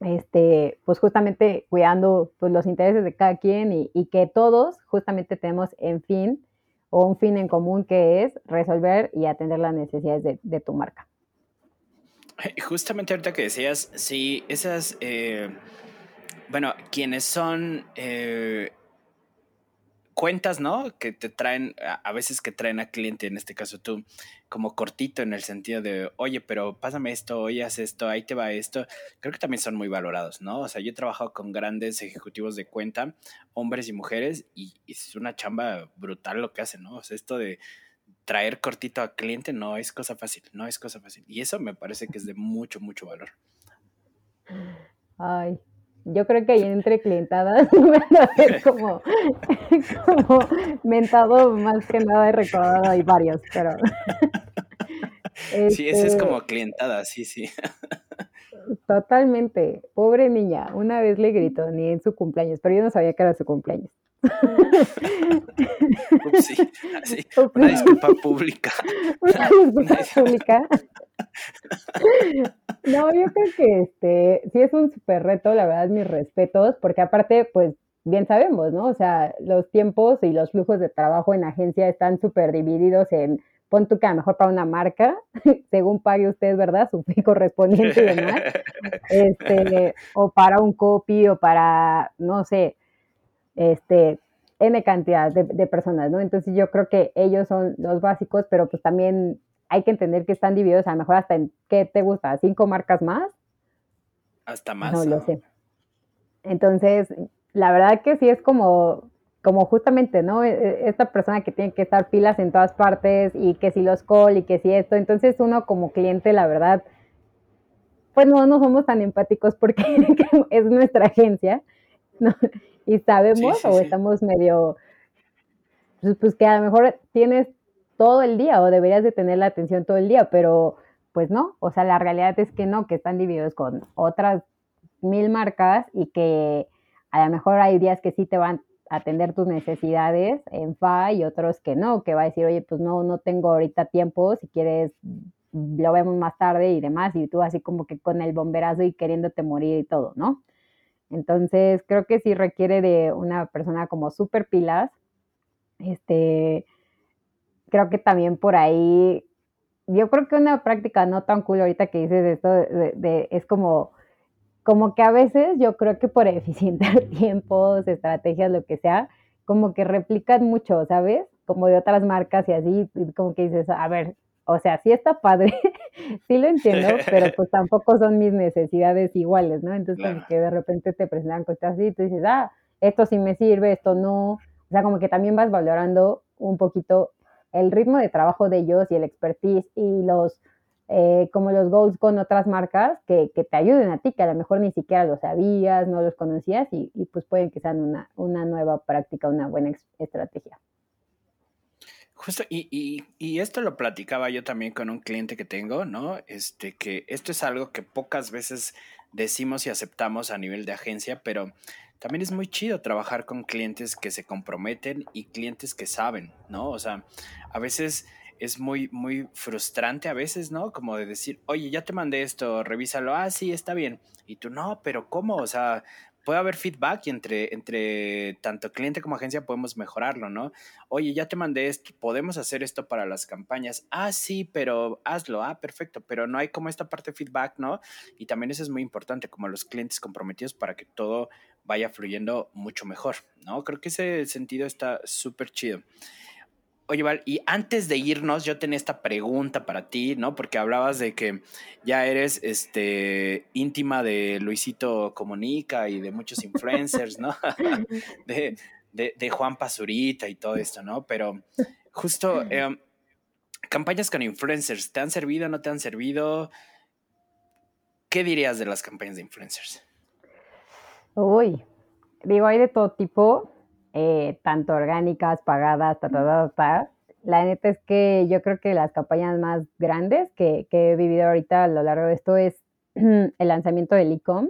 este, pues justamente cuidando pues, los intereses de cada quien y, y, que todos justamente tenemos en fin o un fin en común que es resolver y atender las necesidades de, tu marca. Justamente ahorita que decías, sí, esas, eh, bueno, quienes son eh, cuentas, ¿no? Que te traen, a veces que traen a cliente, en este caso tú, como cortito en el sentido de, oye, pero pásame esto, oye, haz esto, ahí te va esto. Creo que también son muy valorados, ¿no? O sea, yo he trabajado con grandes ejecutivos de cuenta, hombres y mujeres, y, es una chamba brutal lo que hacen, ¿no? O sea, esto de traer cortito a cliente no es cosa fácil, no es cosa fácil. Y eso me parece que es de mucho, mucho valor. Ay, yo creo que ahí entre clientadas *laughs* es como, como mentado más que nada he recordado hay varios, pero sí, ese es este como clientada, sí, sí. Totalmente. Pobre niña. Una vez le gritó, ni en su cumpleaños, pero yo no sabía que era su cumpleaños. Sí, así, una disculpa pública. *laughs* Una disculpa *laughs* pública. No, yo creo que este sí es un súper reto, la verdad, mis respetos, porque aparte, pues bien sabemos, ¿no? O sea, los tiempos y los flujos de trabajo en agencia están súper divididos en pon tu que mejor para una marca, *laughs* según pague usted, ¿verdad? Su fee correspondiente y demás. Este, o para un copy o para, no sé, este, N cantidad de, de, personas, ¿no? Entonces yo creo que ellos son los básicos, pero pues también hay que entender que están divididos a lo mejor hasta en, ¿qué te gusta? ¿Cinco marcas más? Hasta más. No lo sé. Entonces, la verdad que sí es como, como justamente, ¿no? E, e, esta persona que tiene que estar pilas en todas partes y que si los call y que si esto. Entonces uno como cliente, la verdad, pues no, no somos tan empáticos porque *laughs* es nuestra agencia, ¿no? Y sabemos o estamos medio, pues, pues que a lo mejor tienes todo el día o deberías de tener la atención todo el día, pero pues no, o sea, la realidad es que no, que están divididos con otras mil marcas y que a lo mejor hay días que sí te van a atender tus necesidades en FA y otros que no, que va a decir, oye, pues no, no tengo ahorita tiempo, si quieres lo vemos más tarde y demás, y tú así como que con el bomberazo y queriéndote morir y todo, ¿no? Entonces, creo que sí requiere de una persona como súper pilas, este, creo que también por ahí, yo creo que una práctica no tan cool ahorita que dices esto de, es como, como que a veces yo creo que por *laughs* eficientar tiempos, estrategias, lo que sea, como que replican mucho, ¿sabes? Como de otras marcas y así, como que dices, a ver, o sea, sí está padre, *laughs* sí lo entiendo, pero *laughs* pues tampoco son mis necesidades iguales, ¿no? Entonces, como que de repente te presentan cosas así y tú dices, ah, esto sí me sirve, esto no. O sea, como que también vas valorando un poquito el ritmo de trabajo de ellos y el expertise y los, eh, como los goals con otras marcas que, te ayuden a ti, que a lo mejor ni siquiera lo sabías, no los conocías y, pues pueden que sean una, una nueva práctica, una buena estrategia. Justo, y, y, esto lo platicaba yo también con un cliente que tengo, ¿no? Este, que esto es algo que pocas veces decimos y aceptamos a nivel de agencia, pero también es muy chido trabajar con clientes que se comprometen y clientes que saben, ¿no? O sea, a veces es muy, muy frustrante a veces, ¿no? Como de decir, oye, ya te mandé esto, revísalo, ah, sí, está bien. Y tú, no, pero ¿cómo? O sea, puede haber feedback y entre, entre tanto cliente como agencia podemos mejorarlo, ¿no? Oye, ya te mandé esto, podemos hacer esto para las campañas. Ah, sí, pero hazlo, ah, perfecto, pero no hay como esta parte de feedback, ¿no? Y también eso es muy importante, como los clientes comprometidos para que todo vaya fluyendo mucho mejor, ¿no? Creo que ese sentido está súper chido. Oye, Val, y antes de irnos, yo tenía esta pregunta para ti, ¿no? Porque hablabas de que ya eres este, íntima de Luisito Comunica y de muchos influencers, ¿no? *laughs* de, de, Juan Pazurita y todo esto, ¿no? Pero justo, em, campañas con influencers, ¿te han servido, no te han servido? ¿Qué dirías de las campañas de influencers? Uy, digo, hay de todo tipo eh, tanto orgánicas, pagadas, ta, ta, ta, La neta es que yo creo que las campañas más grandes que, he vivido ahorita a lo largo de esto es *clears throat* el lanzamiento del e-com.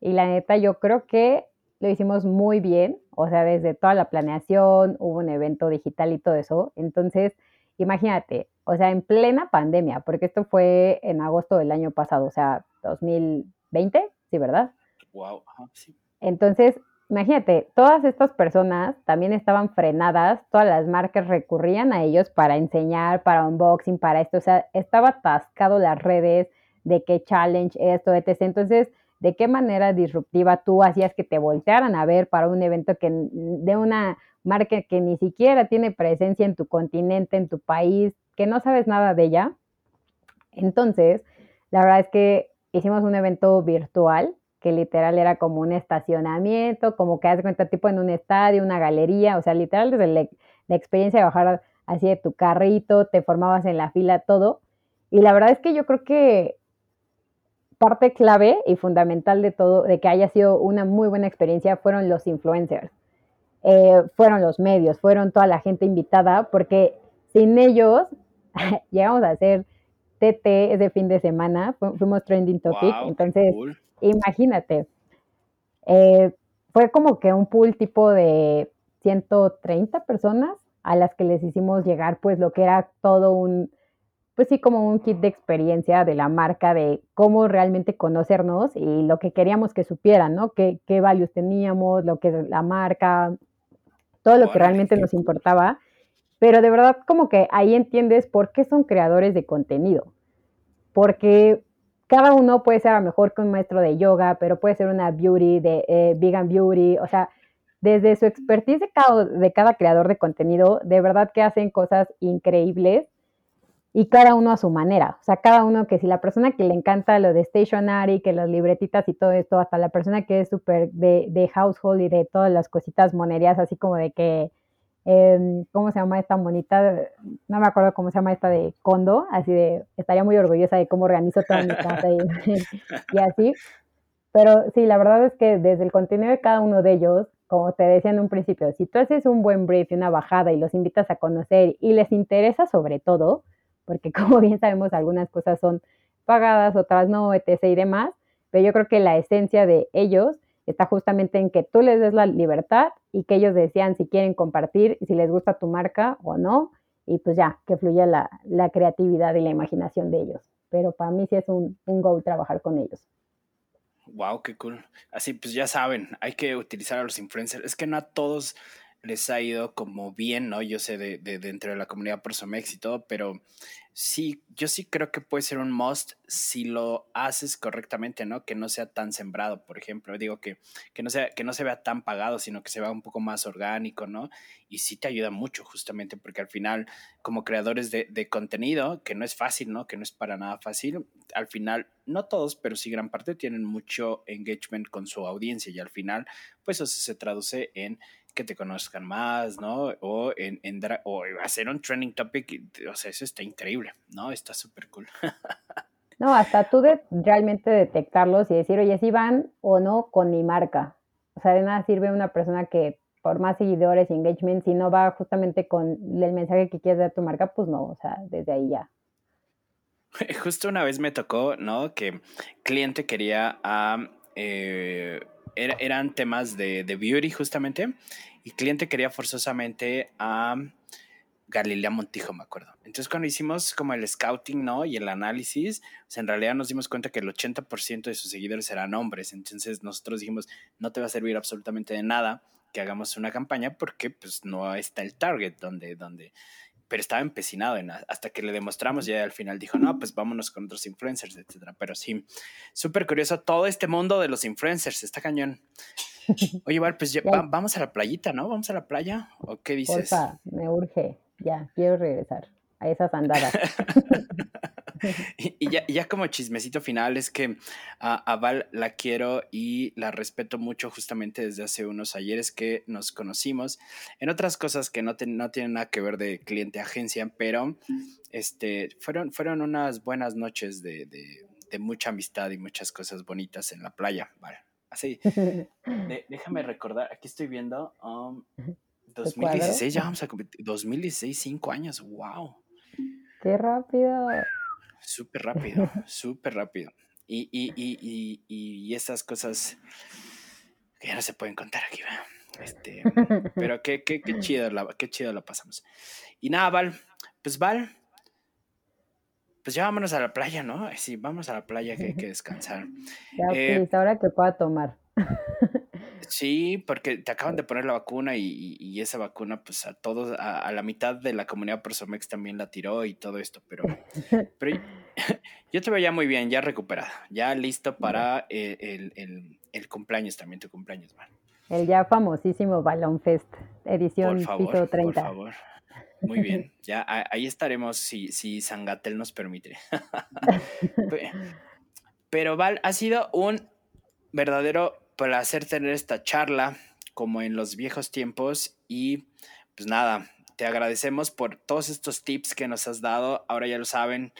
Y la neta yo creo que lo hicimos muy bien, o sea, desde toda la planeación, hubo un evento digital y todo eso. Entonces, imagínate, o sea, en plena pandemia, porque esto fue en agosto del año pasado, o sea, 2020, sí, ¿verdad? Wow, sí. Entonces, imagínate, todas estas personas también estaban frenadas, todas las marcas recurrían a ellos para enseñar, para unboxing, para esto, o sea, estaba atascado las redes de qué challenge, esto, etc. Entonces, ¿de qué manera disruptiva tú hacías que te voltearan a ver para un evento que de una marca que ni siquiera tiene presencia en tu continente, en tu país, que no sabes nada de ella? Entonces, la verdad es que hicimos un evento virtual que literal era como un estacionamiento, como que hace cuenta tipo en un estadio, una galería, o sea, literal desde la, experiencia de bajar así de tu carrito, te formabas en la fila, todo. Y la verdad es que yo creo que parte clave y fundamental de todo, de que haya sido una muy buena experiencia, fueron los influencers, eh, fueron los medios, fueron toda la gente invitada, porque sin ellos *laughs* llegamos a hacer TT ese fin de semana, fuimos trending topic, entonces imagínate, eh, fue como que un pool tipo de 130 personas a las que les hicimos llegar pues lo que era todo un, pues sí, como un kit de experiencia de la marca, de cómo realmente conocernos y lo que queríamos que supieran, ¿no? Qué, qué values teníamos, lo que es la marca, todo lo que realmente nos importaba. Pero de verdad como que ahí entiendes por qué son creadores de contenido. Porque cada uno puede ser mejor que un maestro de yoga, pero puede ser una beauty, de eh, vegan beauty, o sea, desde su expertise de cada, de cada creador de contenido, de verdad que hacen cosas increíbles y cada uno a su manera. O sea, cada uno que si la persona que le encanta lo de stationary, que las libretitas y todo esto, hasta la persona que es súper de, de household y de todas las cositas monerías, así como de que Em, ¿cómo se llama esta bonita? No me acuerdo cómo se llama esta de Condo, así de, estaría muy orgullosa de cómo organizo toda mi casa y, *laughs* y, así. Pero sí, la verdad es que desde el contenido de cada uno de ellos, como te decía en un principio, si tú haces un buen brief y una bajada y los invitas a conocer y les interesa sobre todo, porque *laughs* como bien sabemos algunas cosas son pagadas, otras no, etc. y demás, pero yo creo que la esencia de ellos está justamente en que tú les des la libertad y que ellos decían si quieren compartir, si les gusta tu marca o no, y pues ya, que fluya la, creatividad y la imaginación de ellos. Pero para mí sí es un, un go trabajar con ellos. Wow, qué cool. Así pues ya saben, hay que utilizar a los influencers. Es que no a todos les ha ido como bien, ¿no? Yo sé de, de dentro de la comunidad Prosomex y todo, pero sí, yo sí creo que puede ser un must si lo haces correctamente, ¿no? Que no sea tan sembrado, por ejemplo. Digo que, que, no sea, que no se vea tan pagado, sino que se vea un poco más orgánico, ¿no? Y sí te ayuda mucho, justamente, porque al final, como creadores de, de contenido, que no es fácil, ¿no? Que no es para nada fácil, al final, no todos, pero sí gran parte tienen mucho engagement con su audiencia y al final, pues eso se traduce en que te conozcan más, ¿no? O, en, en o hacer un trending topic, o sea, eso está increíble, ¿no? Está súper cool. *laughs* no, hasta tú de realmente detectarlos y decir, oye, si van o no con mi marca. O sea, de nada sirve una persona que por más seguidores y engagement, si no va justamente con el mensaje que quieres dar a tu marca, pues no, o sea, desde ahí ya. *laughs* Justo una vez me tocó, ¿no? Que cliente quería a... Eh, eran temas de, de, beauty justamente, y cliente quería forzosamente a Galilea Montijo, me acuerdo. Entonces cuando hicimos como el scouting, ¿no? Y el análisis, pues en realidad nos dimos cuenta que el 80% de sus seguidores eran hombres, entonces nosotros dijimos, no te va a servir absolutamente de nada que hagamos una campaña porque pues no está el target donde, donde pero estaba empecinado en hasta que le demostramos y al final dijo, no, pues vámonos con otros influencers, etcétera. Pero sí, súper curioso todo este mundo de los influencers, está cañón. *laughs* Oye, pues ya, vamos a la playita, ¿no? ¿Vamos a la playa? ¿O qué dices? Porfa, me urge, ya, quiero regresar a esas andadas. *laughs* *laughs* y, ya, ya, como chismecito final es que a, Val la quiero y la respeto mucho justamente desde hace unos ayeres que nos conocimos. En otras cosas que no, no tienen nada que ver de cliente agencia, pero este, fueron, fueron unas buenas noches de, de, mucha amistad y muchas cosas bonitas en la playa. Vale. Así, déjame recordar, aquí estoy viendo 2016, ya vamos a 2016, cinco años, wow. Qué rápido. Súper rápido, *laughs* súper rápido. Y, y, y, y, esas cosas que ya no se pueden contar aquí, este, pero qué, qué, qué, chido la, qué chido lo pasamos. Y nada, Val, pues Val, pues ya vámonos a la playa, ¿no? Sí, vamos a la playa que hay que descansar. Ya, eh, ahora que pueda tomar. *laughs* Sí, porque te acaban de poner la vacuna y, esa vacuna, pues a todos, a, la mitad de la comunidad Prosomex también la tiró y todo esto, pero, *laughs* pero *laughs* yo te veo ya muy bien, ya recuperado, ya listo para el, cumpleaños también, tu cumpleaños, man. El ya famosísimo Balón Fest, edición piso 30. Por favor. Muy bien, *laughs* ya ahí estaremos si, si Sangatel nos permite. Pero Val, ha sido un verdadero placer tener esta charla como en los viejos tiempos y pues nada, te agradecemos por todos estos tips que nos has dado. Ahora ya lo saben,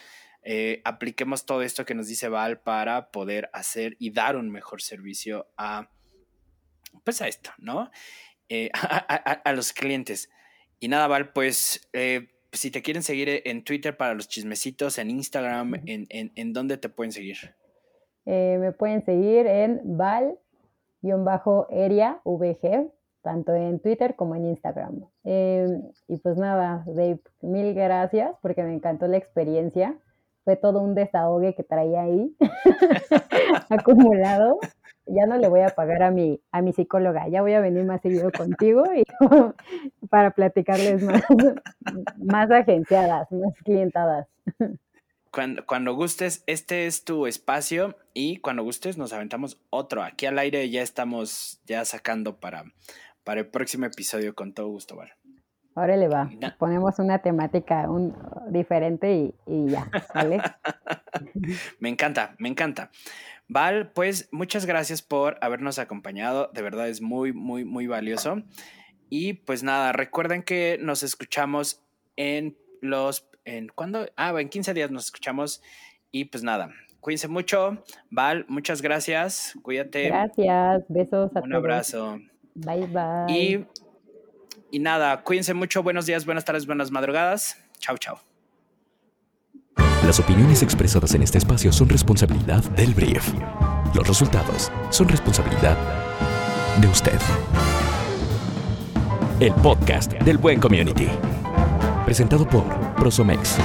eh, apliquemos todo esto que nos dice Val para poder hacer y dar un mejor servicio a, pues a esto, ¿no? Eh, *laughs* a, los clientes. Y nada, Val, pues eh, si te quieren seguir en Twitter para los chismecitos, en Instagram, en, en, dónde te pueden seguir? Me pueden seguir en val-eria VG, tanto en Twitter como en Instagram. Em, y pues nada, Dave, mil gracias porque me encantó la experiencia. Fue todo un desahogue que traía ahí *laughs* acumulado ya no le voy a pagar a mi, a mi psicóloga, ya voy a venir más seguido contigo y, *laughs* para platicarles más, más agenciadas, más clientadas. *laughs* Cuando, cuando, gustes, este es tu espacio y cuando gustes nos aventamos otro. Aquí al aire ya estamos ya sacando para, para el próximo episodio con todo gusto, ¿vale? Ahora le va. Ponemos una temática un, diferente y, y ya, ¿vale? *laughs* me encanta, me encanta. Val, pues muchas gracias por habernos acompañado. De verdad es muy, muy, muy valioso. Y pues nada, recuerden que nos escuchamos en los. ¿En cuándo? Ah, en 15 días nos escuchamos. Y pues nada, cuídense mucho. Val, muchas gracias. Cuídate. Gracias. Besos a Un abrazo. Bye, bye. Y, y nada, cuídense mucho. Buenos días, buenas tardes, buenas madrugadas. Chao, chao. Las opiniones expresadas en este espacio son responsabilidad del brief. Los resultados son responsabilidad de usted. El podcast del Buen Community. Presentado por Prosomex